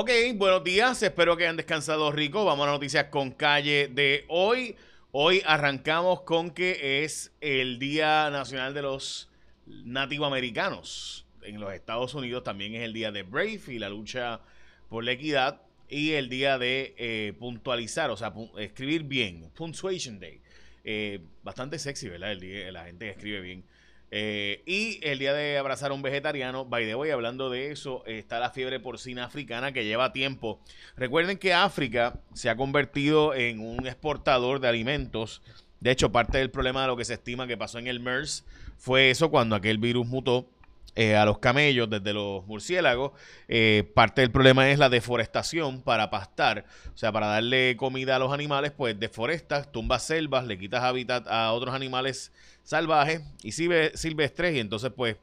Ok, buenos días, espero que hayan descansado rico. Vamos a las noticias con calle de hoy. Hoy arrancamos con que es el Día Nacional de los Nativoamericanos. En los Estados Unidos también es el día de Brave y la lucha por la equidad y el día de eh, puntualizar, o sea, escribir bien, Punctuation Day. Eh, bastante sexy, ¿verdad? El día, la gente que escribe bien. Eh, y el día de abrazar a un vegetariano, by the way, hablando de eso, está la fiebre porcina africana que lleva tiempo. Recuerden que África se ha convertido en un exportador de alimentos. De hecho, parte del problema de lo que se estima que pasó en el MERS fue eso cuando aquel virus mutó eh, a los camellos desde los murciélagos. Eh, parte del problema es la deforestación para pastar, o sea, para darle comida a los animales, pues deforestas, tumbas selvas, le quitas hábitat a otros animales salvajes y silvestres y entonces pues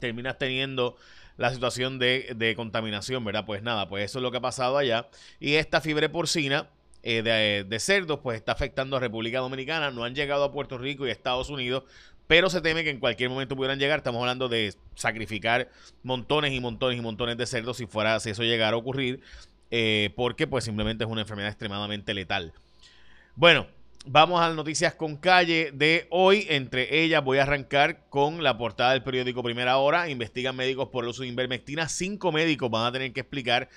terminas teniendo la situación de, contaminación, ¿verdad? Pues nada, pues eso es lo que ha pasado allá. Y esta fiebre porcina eh, de, de, cerdos, pues está afectando a República Dominicana. No han llegado a Puerto Rico y Estados Unidos, pero se teme que en cualquier momento pudieran llegar. Estamos hablando de sacrificar montones y montones y montones de cerdos si fuera, si eso llegara a ocurrir, eh, porque pues simplemente es una enfermedad extremadamente letal. Bueno, Vamos a las noticias con calle de hoy. Entre ellas voy a arrancar con la portada del periódico Primera Hora. Investigan médicos por el uso de invermectina. Cinco médicos van a tener que explicar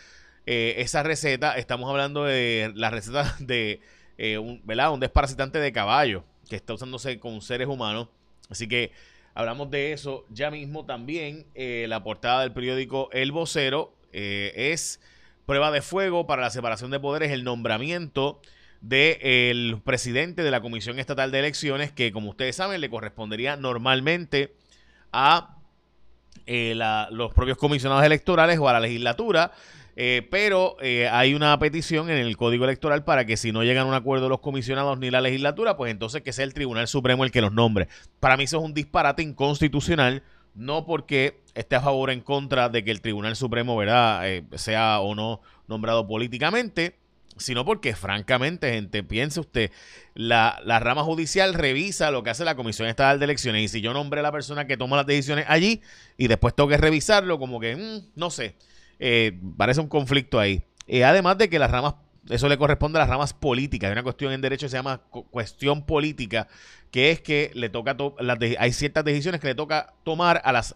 eh, esa receta. Estamos hablando de la receta de eh, un, un desparasitante de caballo que está usándose con seres humanos. Así que hablamos de eso ya mismo. También eh, la portada del periódico El Vocero es prueba de fuego para la separación de poderes, el nombramiento del presidente de la Comisión Estatal de Elecciones, que como ustedes saben le correspondería normalmente a eh, los propios comisionados electorales o a la legislatura. Eh, pero eh, hay una petición en el Código Electoral para que si no llegan a un acuerdo los comisionados ni la legislatura, pues entonces que sea el Tribunal Supremo el que los nombre. Para mí eso es un disparate inconstitucional, no porque esté a favor o en contra de que el Tribunal Supremo ¿verdad? sea o no nombrado políticamente, sino porque francamente, gente, piense usted, la, rama judicial revisa lo que hace la Comisión Estatal de Elecciones y si yo nombré a la persona que toma las decisiones allí y después tengo que revisarlo, como que, mm, no sé, eh, parece un conflicto ahí. Eh, además de que las ramas, eso le corresponde a las ramas políticas, hay una cuestión en derecho que se llama cuestión política, que es que le toca, hay ciertas decisiones que le toca tomar a las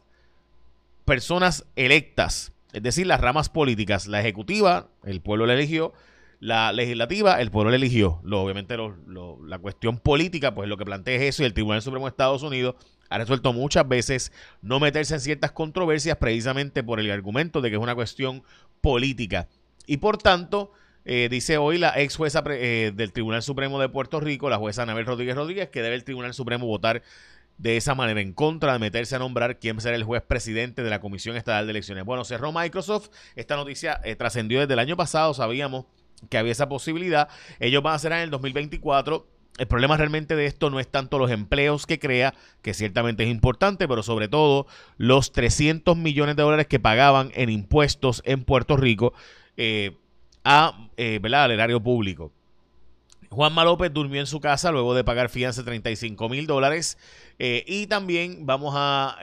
personas electas, es decir, las ramas políticas, la ejecutiva, el pueblo la eligió, la legislativa, el pueblo eligió. Lo, obviamente la cuestión política, pues lo que plantea es eso y el Tribunal Supremo de Estados Unidos ha resuelto muchas veces no meterse en ciertas controversias precisamente por el argumento de que es una cuestión política. Y por tanto, eh, dice hoy la ex jueza eh, del Tribunal Supremo de Puerto Rico, la jueza Anabel Rodríguez Rodríguez, que debe el Tribunal Supremo votar de esa manera en contra de meterse a nombrar quién será el juez presidente de la Comisión Estatal de Elecciones. Bueno, cerró Microsoft. Esta noticia eh, trascendió desde el año pasado, sabíamos que había esa posibilidad. Ellos van a ser en el 2024. El problema realmente de esto no es tanto los empleos que crea, que ciertamente es importante, pero sobre todo los 300 millones de dólares que pagaban en impuestos en Puerto Rico eh, a, eh, al erario público. Juanma López durmió en su casa luego de pagar fianza de 35 mil dólares. Eh, y también vamos a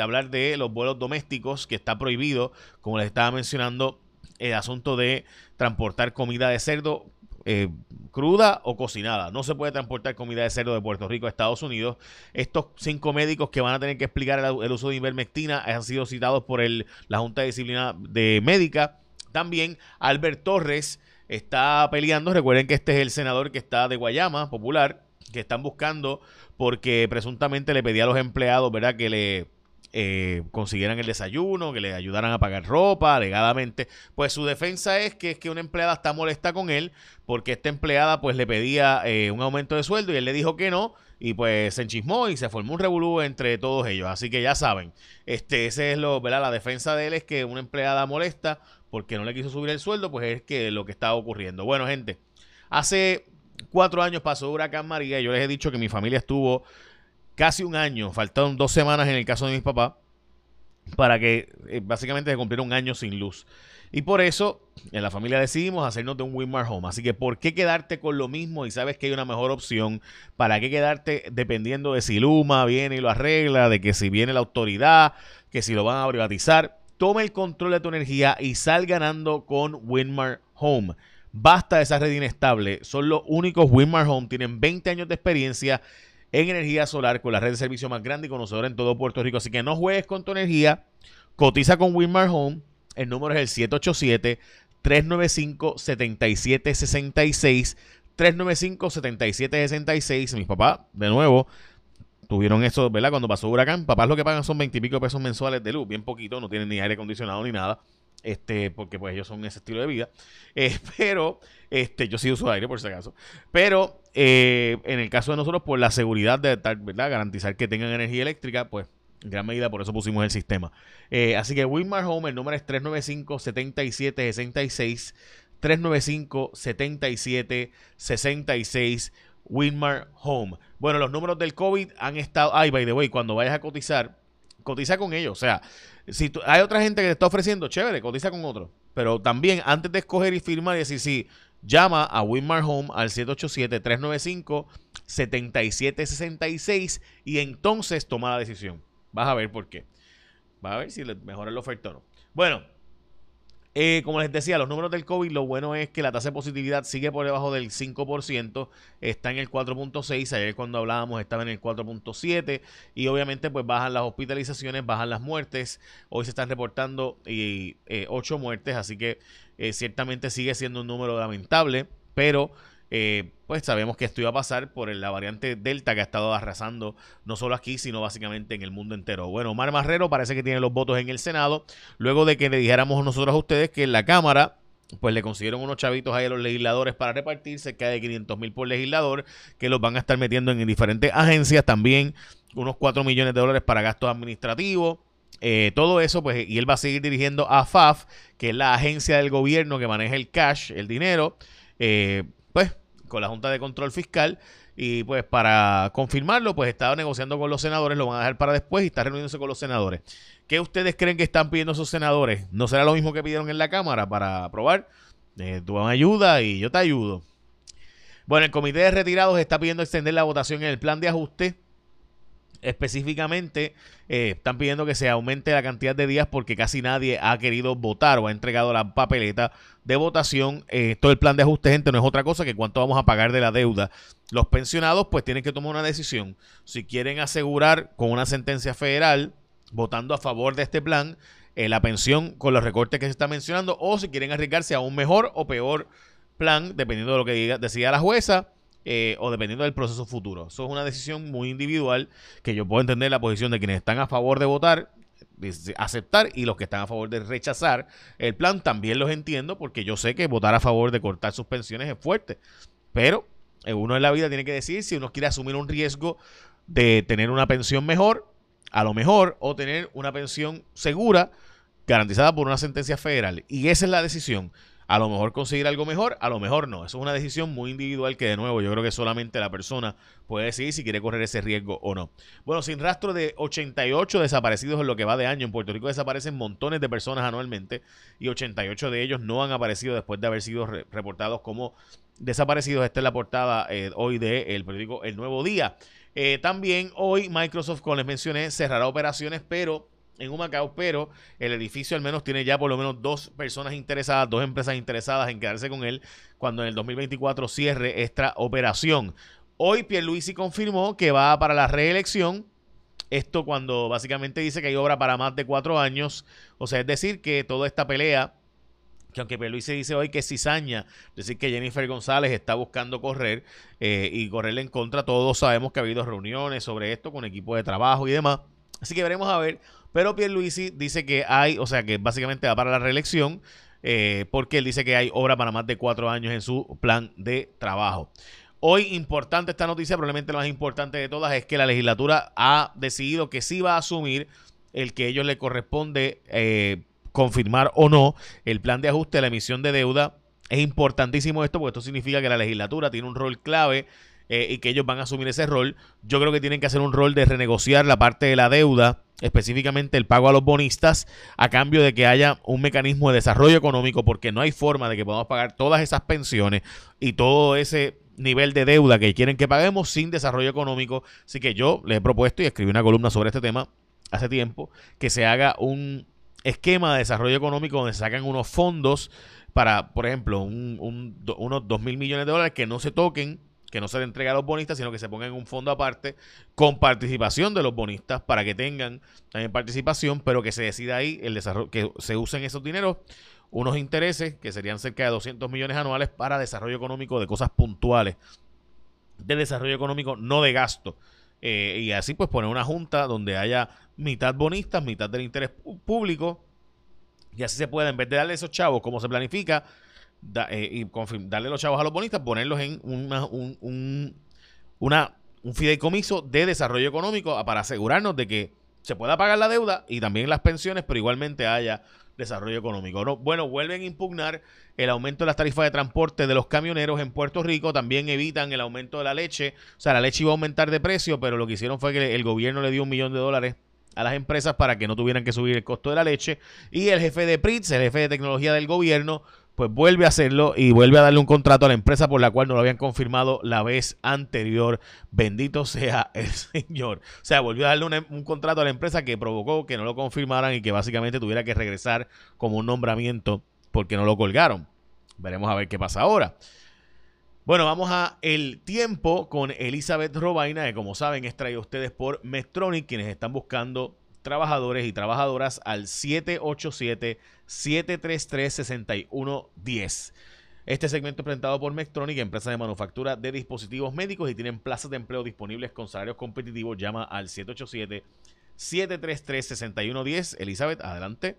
hablar de los vuelos domésticos, que está prohibido, como les estaba mencionando, el asunto de transportar comida de cerdo eh, cruda o cocinada. No se puede transportar comida de cerdo de Puerto Rico a Estados Unidos. Estos cinco médicos que van a tener que explicar el, uso de ivermectina han sido citados por el, la Junta de Disciplina de Médica. También Albert Torres está peleando. Recuerden que este es el senador que está de Guayama, popular, que están buscando porque presuntamente le pedía a los empleados, ¿verdad?, que le eh, consiguieran el desayuno, que le ayudaran a pagar ropa alegadamente. Pues su defensa es que es que una empleada está molesta con él porque esta empleada pues le pedía eh, un aumento de sueldo y él le dijo que no y pues se enchismó y se formó un revolú entre todos ellos. Así que ya saben, este, ese es lo, ¿verdad? La defensa de él es que una empleada molesta porque no le quiso subir el sueldo, pues es que lo que estaba ocurriendo. Bueno, gente, hace cuatro años pasó Huracán María y yo les he dicho que mi familia estuvo casi un año, faltaron dos semanas en el caso de mis papás, para que eh, básicamente se cumpliera un año sin luz. Y por eso en la familia decidimos hacernos de un Winmar Home. Así que, ¿por qué quedarte con lo mismo y sabes que hay una mejor opción? ¿Para qué quedarte dependiendo de si Luma viene y lo arregla, de que si viene la autoridad, que si lo van a privatizar? toma el control de tu energía y sal ganando con Winmar Home. Basta de esa red inestable. Son los únicos Winmar Home. Tienen 20 años de experiencia en energía solar con la red de servicio más grande y conocedora en todo Puerto Rico. Así que no juegues con tu energía. Cotiza con Winmar Home. El número es el 787 395 7766 395-7766. Mis papás, de nuevo, tuvieron eso, ¿verdad? Cuando pasó huracán, papás lo que pagan son 20 y pico pesos mensuales de luz, bien poquito, no tienen ni aire acondicionado ni nada. Este, porque pues ellos son ese estilo de vida. Eh, pero, este, yo sí uso aire por si acaso. Pero, eh, en el caso de nosotros, por la seguridad de ¿verdad? Garantizar que tengan energía eléctrica, pues, en gran medida por eso pusimos el sistema. Eh, así que Winmar Home, el número es 395-7766. 395-7766 Winmar Home. Bueno, los números del COVID han estado. Ay, by the way, cuando vayas a cotizar, cotiza con ellos. O sea, si hay otra gente que te está ofreciendo, chévere, cotiza con otro. Pero también, antes de escoger y firmar y decir sí, llama a Winmar Home al 787-395-7766 y entonces toma la decisión. Vas a ver por qué. Vas a ver si le mejora el oferta o no. Bueno, eh, como les decía, los números del COVID, lo bueno es que la tasa de positividad sigue por debajo del 5%, está en el 4.6, ayer cuando hablábamos estaba en el 4.7 y obviamente pues bajan las hospitalizaciones, bajan las muertes, hoy se están reportando eh, 8 muertes, así que eh, ciertamente sigue siendo un número lamentable, pero eh, pues sabemos que esto iba a pasar por la variante Delta que ha estado arrasando no solo aquí, sino básicamente en el mundo entero. Bueno, Omar Marrero parece que tiene los votos en el Senado, luego de que le dijéramos nosotros a ustedes que en la Cámara pues le consiguieron unos chavitos ahí a los legisladores para repartir cerca de 500 mil por legislador, que los van a estar metiendo en diferentes agencias, también unos 4 millones de dólares para gastos administrativos. Eh, todo eso, pues, y él va a seguir dirigiendo a FAF, que es la agencia del gobierno que maneja el cash, el dinero. Eh, con la Junta de Control Fiscal y pues para confirmarlo, pues estaba negociando con los senadores, lo van a dejar para después y está reuniéndose con los senadores. ¿Qué ustedes creen que están pidiendo esos senadores? ¿No será lo mismo que pidieron en la Cámara para aprobar? Eh, tú me ayuda y yo te ayudo. Bueno, el Comité de Retirados está pidiendo extender la votación en el plan de ajuste específicamente eh, están pidiendo que se aumente la cantidad de días porque casi nadie ha querido votar o ha entregado la papeleta de votación. Eh, todo el plan de ajuste, gente, no es otra cosa que cuánto vamos a pagar de la deuda. Los pensionados pues tienen que tomar una decisión. Si quieren asegurar con una sentencia federal, votando a favor de este plan, eh, la pensión con los recortes que se está mencionando, o si quieren arriesgarse a un mejor o peor plan, dependiendo de lo que diga, decida la jueza eh, o dependiendo del proceso futuro. Eso es una decisión muy individual que yo puedo entender la posición de quienes están a favor de votar, aceptar y los que están a favor de rechazar el plan también los entiendo porque yo sé que votar a favor de cortar sus pensiones es fuerte. Pero eh, uno en la vida tiene que decir si uno quiere asumir un riesgo de tener una pensión mejor, a lo mejor, o tener una pensión segura garantizada por una sentencia federal. Y esa es la decisión. A lo mejor conseguir algo mejor, a lo mejor no. Eso es una decisión muy individual que de nuevo yo creo que solamente la persona puede decidir si quiere correr ese riesgo o no. Bueno, sin rastro de 88 desaparecidos en lo que va de año. En Puerto Rico desaparecen montones de personas anualmente y 88 de ellos no han aparecido después de haber sido reportados como desaparecidos. Esta es la portada eh, hoy del el periódico El Nuevo Día. Eh, también hoy Microsoft, como les mencioné, cerrará operaciones, pero en Humacao, pero el edificio al menos tiene ya por lo menos dos personas interesadas, dos empresas interesadas en quedarse con él cuando en el 2024 cierre esta operación. Hoy Pierluisi confirmó que va para la reelección. Esto cuando básicamente dice que hay obra para más de cuatro años. O sea, es decir, que toda esta pelea, que aunque Pierluisi dice hoy que es cizaña, decir que Jennifer González está buscando correr eh, y correrle en contra, todos sabemos que ha habido reuniones sobre esto con equipo de trabajo y demás. Así que veremos a ver pero Pierluisi dice que hay, o sea, que básicamente va para la reelección, eh, porque él dice que hay obra para más de cuatro años en su plan de trabajo. Hoy, importante esta noticia, probablemente la más importante de todas, es que la legislatura ha decidido que sí va a asumir el que a ellos le corresponde eh, confirmar o no el plan de ajuste de la emisión de deuda. Es importantísimo esto porque esto significa que la legislatura tiene un rol clave eh, y que ellos van a asumir ese rol. Yo creo que tienen que hacer un rol de renegociar la parte de la deuda, específicamente el pago a los bonistas, a cambio de que haya un mecanismo de desarrollo económico, porque no hay forma de que podamos pagar todas esas pensiones y todo ese nivel de deuda que quieren que paguemos sin desarrollo económico. Así que yo les he propuesto y escribí una columna sobre este tema hace tiempo, que se haga un esquema de desarrollo económico donde sacan unos fondos para, por ejemplo, unos 2 mil millones de dólares que no se toquen, que no se le entregue a los bonistas, sino que se pongan en un fondo aparte con participación de los bonistas para que tengan también participación, pero que se decida ahí el desarrollo, que se usen esos dineros, unos intereses que serían cerca de 200 millones anuales para desarrollo económico de cosas puntuales, de desarrollo económico, no de gasto. Eh, y así pues poner una junta donde haya mitad bonistas, mitad del interés público y así se puede, en vez de darle esos chavos como se planifica, eh, y darle los chavos a los bonistas, ponerlos en una, un, una, un fideicomiso de desarrollo económico para asegurarnos de que se pueda pagar la deuda y también las pensiones, pero igualmente haya desarrollo económico. No, bueno, vuelven a impugnar el aumento de las tarifas de transporte de los camioneros en Puerto Rico, también evitan el aumento de la leche, o sea, la leche iba a aumentar de precio, pero lo que hicieron fue que el gobierno le dio un millón de dólares a las empresas para que no tuvieran que subir el costo de la leche. Y el jefe de PRITS, el jefe de tecnología del gobierno, pues vuelve a hacerlo y vuelve a darle un contrato a la empresa por la cual no lo habían confirmado la vez anterior. Bendito sea el Señor. O sea, volvió a darle un, contrato a la empresa que provocó que no lo confirmaran y que básicamente tuviera que regresar como un nombramiento porque no lo colgaron. Veremos a ver qué pasa ahora. Bueno, vamos a el tiempo con Elizabeth Robaina, que como saben es traído ustedes por Metronic, quienes están buscando trabajadores y trabajadoras al 787-733-6110. Este segmento es presentado por Metronic, empresa de manufactura de dispositivos médicos y tienen plazas de empleo disponibles con salarios competitivos. Llama al 787-733-6110. Elizabeth, adelante.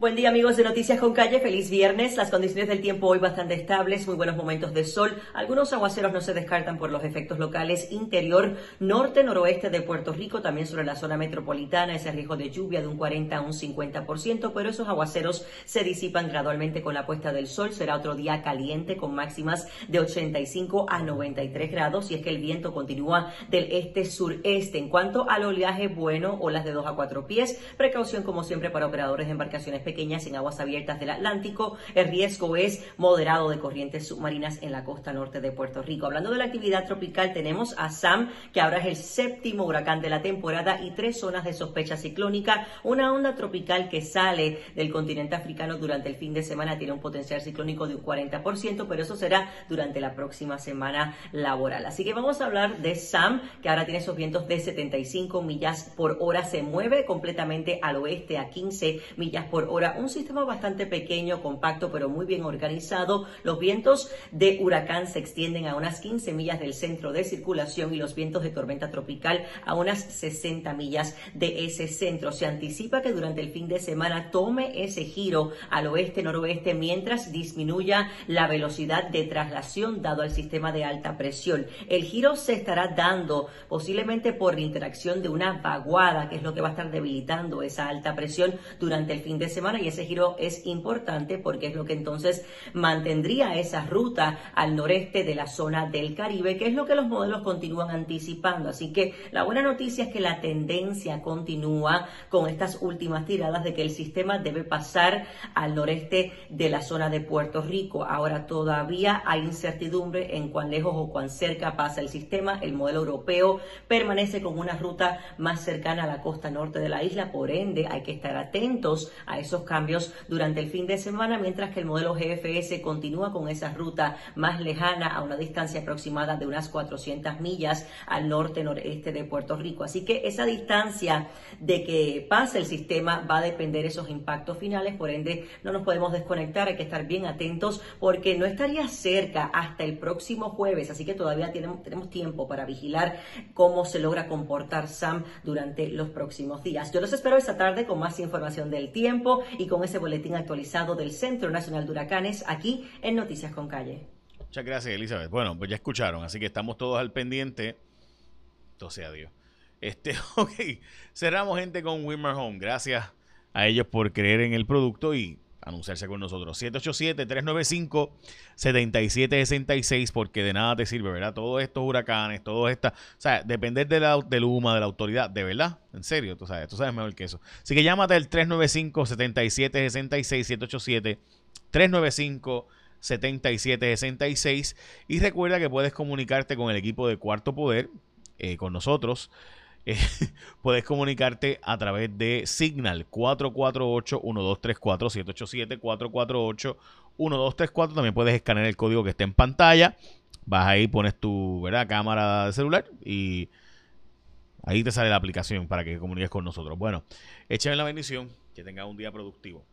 Buen día amigos de Noticias con Calle, feliz viernes. Las condiciones del tiempo hoy bastante estables, muy buenos momentos de sol. Algunos aguaceros no se descartan por los efectos locales interior, norte, noroeste de Puerto Rico, también sobre la zona metropolitana, ese riesgo de lluvia de un 40 a un 50%, pero esos aguaceros se disipan gradualmente con la puesta del sol. Será otro día caliente con máximas de 85 a 93 grados y es que el viento continúa del este-sureste. En cuanto al oleaje bueno, olas de 2 a 4 pies, precaución como siempre para operadores de embarcaciones pequeñas en aguas abiertas del Atlántico. El riesgo es moderado de corrientes submarinas en la costa norte de Puerto Rico. Hablando de la actividad tropical, tenemos a Sam, que ahora es el séptimo huracán de la temporada y tres zonas de sospecha ciclónica. Una onda tropical que sale del continente africano durante el fin de semana tiene un potencial ciclónico de un 40%, pero eso será durante la próxima semana laboral. Así que vamos a hablar de Sam, que ahora tiene esos vientos de 75 millas por hora, se mueve completamente al oeste a 15 millas por hora un sistema bastante pequeño, compacto, pero muy bien organizado. Los vientos de huracán se extienden a unas 15 millas del centro de circulación y los vientos de tormenta tropical a unas 60 millas de ese centro. Se anticipa que durante el fin de semana tome ese giro al oeste-noroeste mientras disminuya la velocidad de traslación dado al sistema de alta presión. El giro se estará dando posiblemente por la interacción de una vaguada, que es lo que va a estar debilitando esa alta presión durante el fin de semana y ese giro es importante porque es lo que entonces mantendría esa ruta al noreste de la zona del Caribe, que es lo que los modelos continúan anticipando. Así que la buena noticia es que la tendencia continúa con estas últimas tiradas de que el sistema debe pasar al noreste de la zona de Puerto Rico. Ahora todavía hay incertidumbre en cuán lejos o cuán cerca pasa el sistema. El modelo europeo permanece con una ruta más cercana a la costa norte de la isla, por ende hay que estar atentos a esos cambios durante el fin de semana, mientras que el modelo GFS continúa con esa ruta más lejana a una distancia aproximada de unas 400 millas al norte-noreste de Puerto Rico. Así que esa distancia de que pase el sistema va a depender esos impactos finales, por ende no nos podemos desconectar, hay que estar bien atentos porque no estaría cerca hasta el próximo jueves, así que todavía tenemos, tenemos tiempo para vigilar cómo se logra comportar Sam durante los próximos días. Yo los espero esta tarde con más información del tiempo y con ese boletín actualizado del Centro Nacional de Huracanes aquí en Noticias con Calle. Muchas gracias, Elizabeth. Bueno, pues ya escucharon, así que estamos todos al pendiente. Entonces, adiós. Este, ok, cerramos gente con Wimmer Home. Gracias a ellos por creer en el producto y anunciarse con nosotros. 787-395-7766, porque de nada te sirve, ¿verdad? Todos estos huracanes, todo esta, o sea, depender de la, del UMA, de la autoridad, de verdad, en serio, tú sabes, tú sabes mejor que eso. Así que llámate al 395-7766, 787-395. 7766 y recuerda que puedes comunicarte con el equipo de Cuarto Poder, eh, con nosotros, eh, puedes comunicarte a través de Signal 448-1234, 787-448-1234. También puedes escanear el código que está en pantalla. Vas ahí, pones tu ¿verdad? cámara de celular y ahí te sale la aplicación para que comuniques con nosotros. Bueno, échame la bendición, que tengas un día productivo.